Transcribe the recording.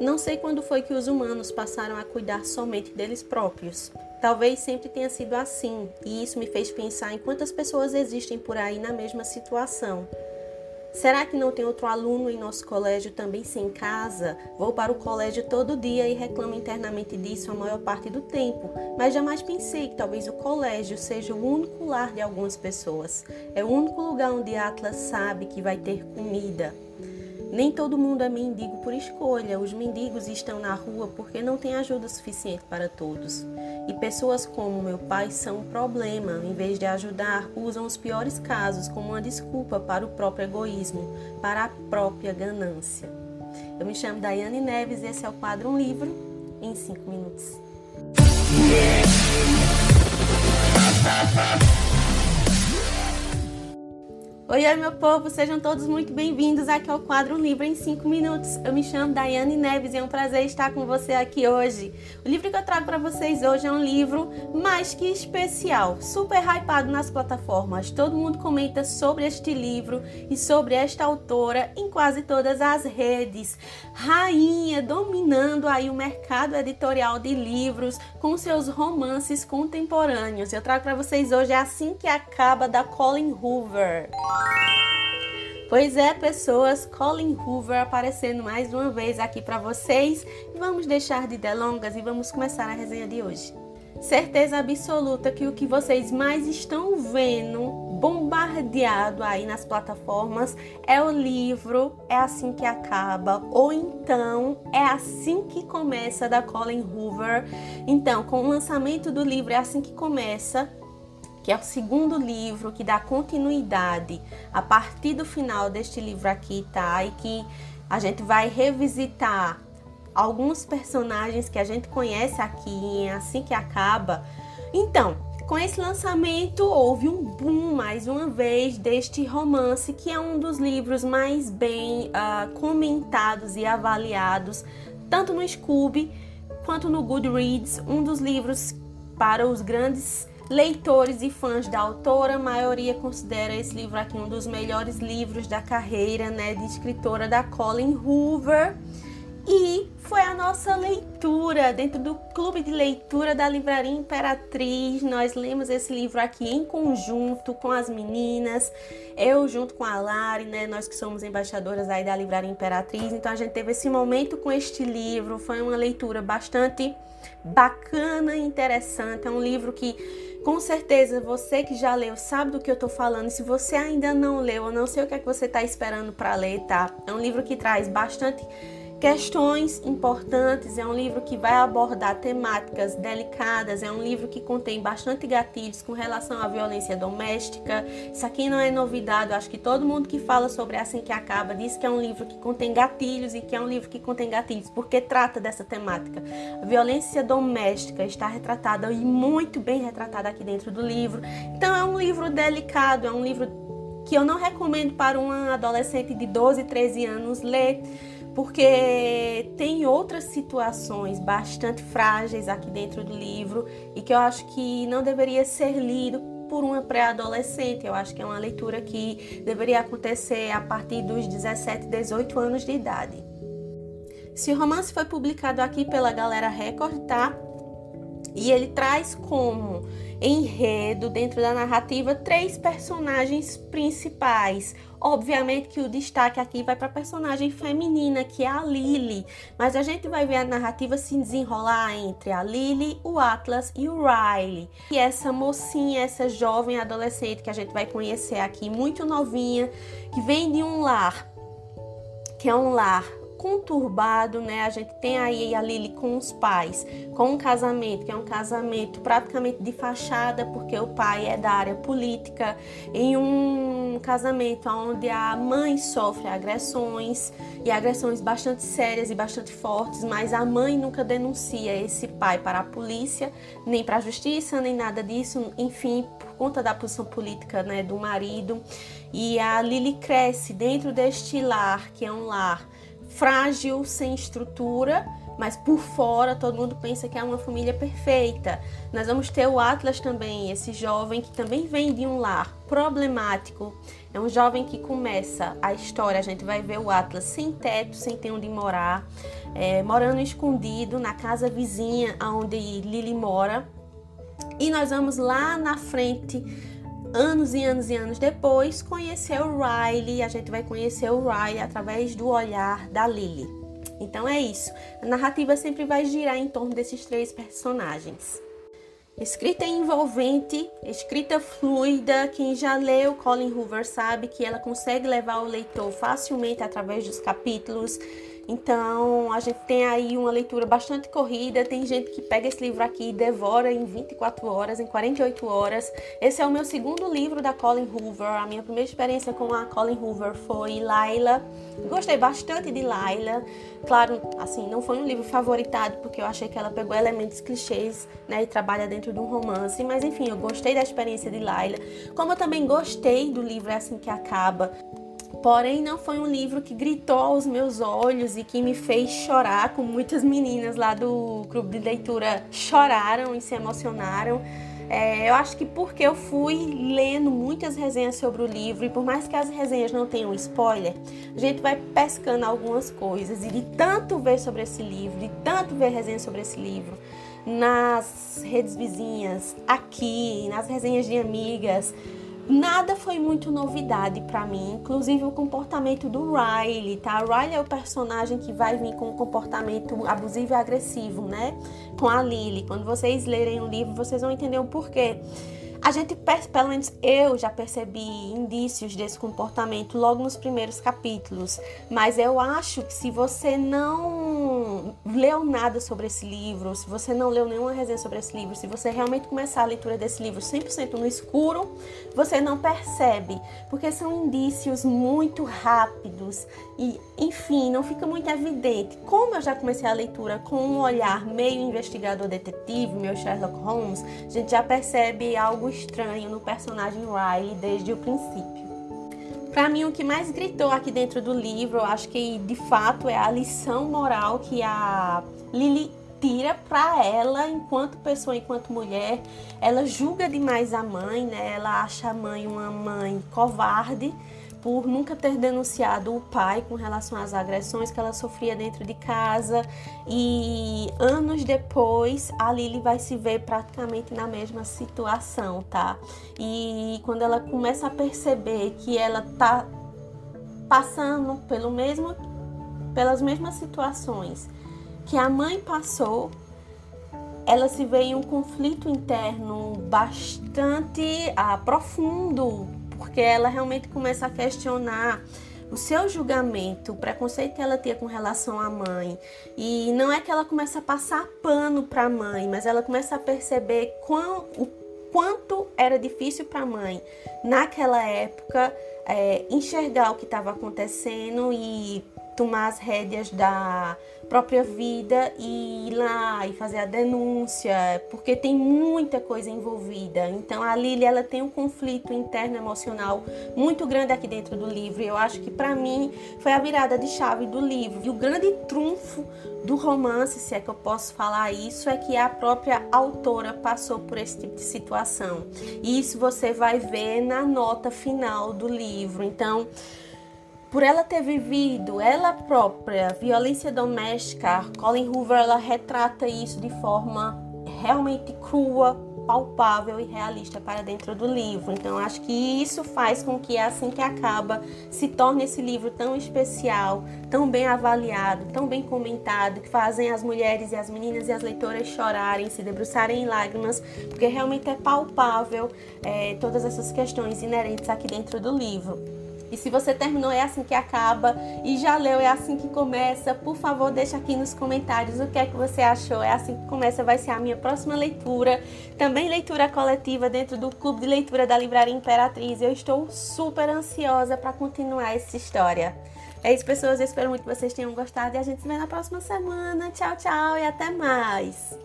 Não sei quando foi que os humanos passaram a cuidar somente deles próprios. Talvez sempre tenha sido assim, e isso me fez pensar em quantas pessoas existem por aí na mesma situação. Será que não tem outro aluno em nosso colégio também sem casa? Vou para o colégio todo dia e reclamo internamente disso a maior parte do tempo, mas jamais pensei que talvez o colégio seja o único lar de algumas pessoas. É o único lugar onde Atlas sabe que vai ter comida. Nem todo mundo é mendigo por escolha. Os mendigos estão na rua porque não tem ajuda suficiente para todos. E pessoas como meu pai são um problema. Em vez de ajudar, usam os piores casos como uma desculpa para o próprio egoísmo, para a própria ganância. Eu me chamo Daiane Neves e esse é o quadro Um Livro em 5 minutos. Oi, meu povo, sejam todos muito bem-vindos aqui ao quadro Livro em 5 Minutos. Eu me chamo Daiane Neves e é um prazer estar com você aqui hoje. O livro que eu trago para vocês hoje é um livro mais que especial, super hypado nas plataformas. Todo mundo comenta sobre este livro e sobre esta autora em quase todas as redes. Rainha dominando aí o mercado editorial de livros com seus romances contemporâneos. Eu trago para vocês hoje Assim que Acaba da Colin Hoover. Pois é, pessoas, Colin Hoover aparecendo mais uma vez aqui para vocês. Vamos deixar de delongas e vamos começar a resenha de hoje. Certeza absoluta que o que vocês mais estão vendo bombardeado aí nas plataformas é o livro É Assim Que Acaba, ou então É Assim Que Começa, da Colin Hoover. Então, com o lançamento do livro É Assim Que Começa, que é o segundo livro que dá continuidade a partir do final deste livro aqui, tá? E que a gente vai revisitar alguns personagens que a gente conhece aqui, assim que acaba. Então, com esse lançamento houve um boom mais uma vez deste romance, que é um dos livros mais bem uh, comentados e avaliados, tanto no Scooby quanto no Goodreads, um dos livros para os grandes Leitores e fãs da autora, a maioria considera esse livro aqui um dos melhores livros da carreira né, de escritora da Colin Hoover. E foi a nossa leitura dentro do clube de leitura da Livraria Imperatriz. Nós lemos esse livro aqui em conjunto com as meninas, eu junto com a Lari, né? Nós que somos embaixadoras aí da Livraria Imperatriz. Então a gente teve esse momento com este livro. Foi uma leitura bastante bacana e interessante. É um livro que com certeza você que já leu sabe do que eu tô falando. Se você ainda não leu, eu não sei o que é que você está esperando para ler, tá? É um livro que traz bastante questões importantes. É um livro que vai abordar temáticas delicadas. É um livro que contém bastante gatilhos com relação à violência doméstica. Isso aqui não é novidade. Eu acho que todo mundo que fala sobre Assim que Acaba diz que é um livro que contém gatilhos e que é um livro que contém gatilhos porque trata dessa temática. A violência doméstica está retratada e muito bem retratada aqui dentro do livro. Então é um livro delicado, é um livro que eu não recomendo para uma adolescente de 12, 13 anos ler porque tem outras situações bastante frágeis aqui dentro do livro e que eu acho que não deveria ser lido por uma pré-adolescente. Eu acho que é uma leitura que deveria acontecer a partir dos 17, 18 anos de idade. Esse romance foi publicado aqui pela Galera Record, tá? E ele traz como enredo, dentro da narrativa, três personagens principais. Obviamente que o destaque aqui vai para a personagem feminina, que é a Lily, mas a gente vai ver a narrativa se desenrolar entre a Lily, o Atlas e o Riley. E essa mocinha, essa jovem adolescente que a gente vai conhecer aqui, muito novinha, que vem de um lar, que é um lar conturbado, né? A gente tem aí a Lily com os pais, com um casamento que é um casamento praticamente de fachada, porque o pai é da área política, em um casamento onde a mãe sofre agressões e agressões bastante sérias e bastante fortes, mas a mãe nunca denuncia esse pai para a polícia, nem para a justiça, nem nada disso, enfim, por conta da posição política, né, do marido. E a Lily cresce dentro deste lar, que é um lar frágil, sem estrutura, mas por fora todo mundo pensa que é uma família perfeita. Nós vamos ter o Atlas também, esse jovem que também vem de um lar problemático. É um jovem que começa a história, a gente vai ver o Atlas sem teto, sem ter onde morar, é, morando escondido na casa vizinha onde Lily mora. E nós vamos lá na frente anos e anos e anos depois, conhecer o Riley. A gente vai conhecer o Riley através do olhar da Lily. Então é isso. A narrativa sempre vai girar em torno desses três personagens. Escrita envolvente, escrita fluida, quem já leu Colin Hoover sabe que ela consegue levar o leitor facilmente através dos capítulos então, a gente tem aí uma leitura bastante corrida. Tem gente que pega esse livro aqui e devora em 24 horas, em 48 horas. Esse é o meu segundo livro da Colin Hoover. A minha primeira experiência com a Colin Hoover foi Laila. Gostei bastante de Laila. Claro, assim, não foi um livro favoritado, porque eu achei que ela pegou elementos clichês, né, e trabalha dentro de um romance. Mas enfim, eu gostei da experiência de Laila. Como eu também gostei do livro É Assim Que Acaba, Porém, não foi um livro que gritou aos meus olhos e que me fez chorar, como muitas meninas lá do clube de leitura choraram e se emocionaram. É, eu acho que porque eu fui lendo muitas resenhas sobre o livro e por mais que as resenhas não tenham spoiler, a gente vai pescando algumas coisas e de tanto ver sobre esse livro, de tanto ver resenhas sobre esse livro nas redes vizinhas, aqui, nas resenhas de amigas, Nada foi muito novidade para mim, inclusive o comportamento do Riley, tá? O Riley é o personagem que vai vir com um comportamento abusivo e agressivo, né? Com a Lily. Quando vocês lerem o livro, vocês vão entender o porquê. A gente, pelo menos eu já percebi indícios desse comportamento logo nos primeiros capítulos, mas eu acho que se você não leu nada sobre esse livro, se você não leu nenhuma resenha sobre esse livro, se você realmente começar a leitura desse livro 100% no escuro, você não percebe, porque são indícios muito rápidos e, enfim, não fica muito evidente. Como eu já comecei a leitura com um olhar meio investigador detetive, meu Sherlock Holmes, a gente já percebe algo estranho no personagem Riley desde o princípio. Para mim, o que mais gritou aqui dentro do livro, eu acho que de fato é a lição moral que a Lily tira para ela enquanto pessoa, enquanto mulher. Ela julga demais a mãe, né? Ela acha a mãe uma mãe covarde por nunca ter denunciado o pai com relação às agressões que ela sofria dentro de casa e anos depois a Lily vai se ver praticamente na mesma situação, tá? E quando ela começa a perceber que ela tá passando pelo mesmo pelas mesmas situações que a mãe passou, ela se vê em um conflito interno bastante ah, profundo porque ela realmente começa a questionar o seu julgamento, o preconceito que ela tinha com relação à mãe. E não é que ela começa a passar pano para a mãe, mas ela começa a perceber quão, o quanto era difícil para a mãe, naquela época, é, enxergar o que estava acontecendo e tomar as rédeas da própria vida e ir lá e fazer a denúncia, porque tem muita coisa envolvida. Então a Lili ela tem um conflito interno emocional muito grande aqui dentro do livro. Eu acho que para mim foi a virada de chave do livro. E o grande trunfo do romance, se é que eu posso falar isso, é que a própria autora passou por esse tipo de situação. E isso você vai ver na nota final do livro. Então, por ela ter vivido ela própria violência doméstica, Colin Hoover ela retrata isso de forma realmente crua, palpável e realista para dentro do livro. Então acho que isso faz com que assim que acaba se torne esse livro tão especial, tão bem avaliado, tão bem comentado, que fazem as mulheres e as meninas e as leitoras chorarem, se debruçarem em lágrimas, porque realmente é palpável é, todas essas questões inerentes aqui dentro do livro. E se você terminou, é assim que acaba. E já leu, é assim que começa. Por favor, deixa aqui nos comentários o que é que você achou. É assim que começa, vai ser a minha próxima leitura. Também leitura coletiva dentro do Clube de Leitura da Livraria Imperatriz. Eu estou super ansiosa para continuar essa história. É isso, pessoas. Eu espero muito que vocês tenham gostado e a gente se vê na próxima semana. Tchau, tchau e até mais.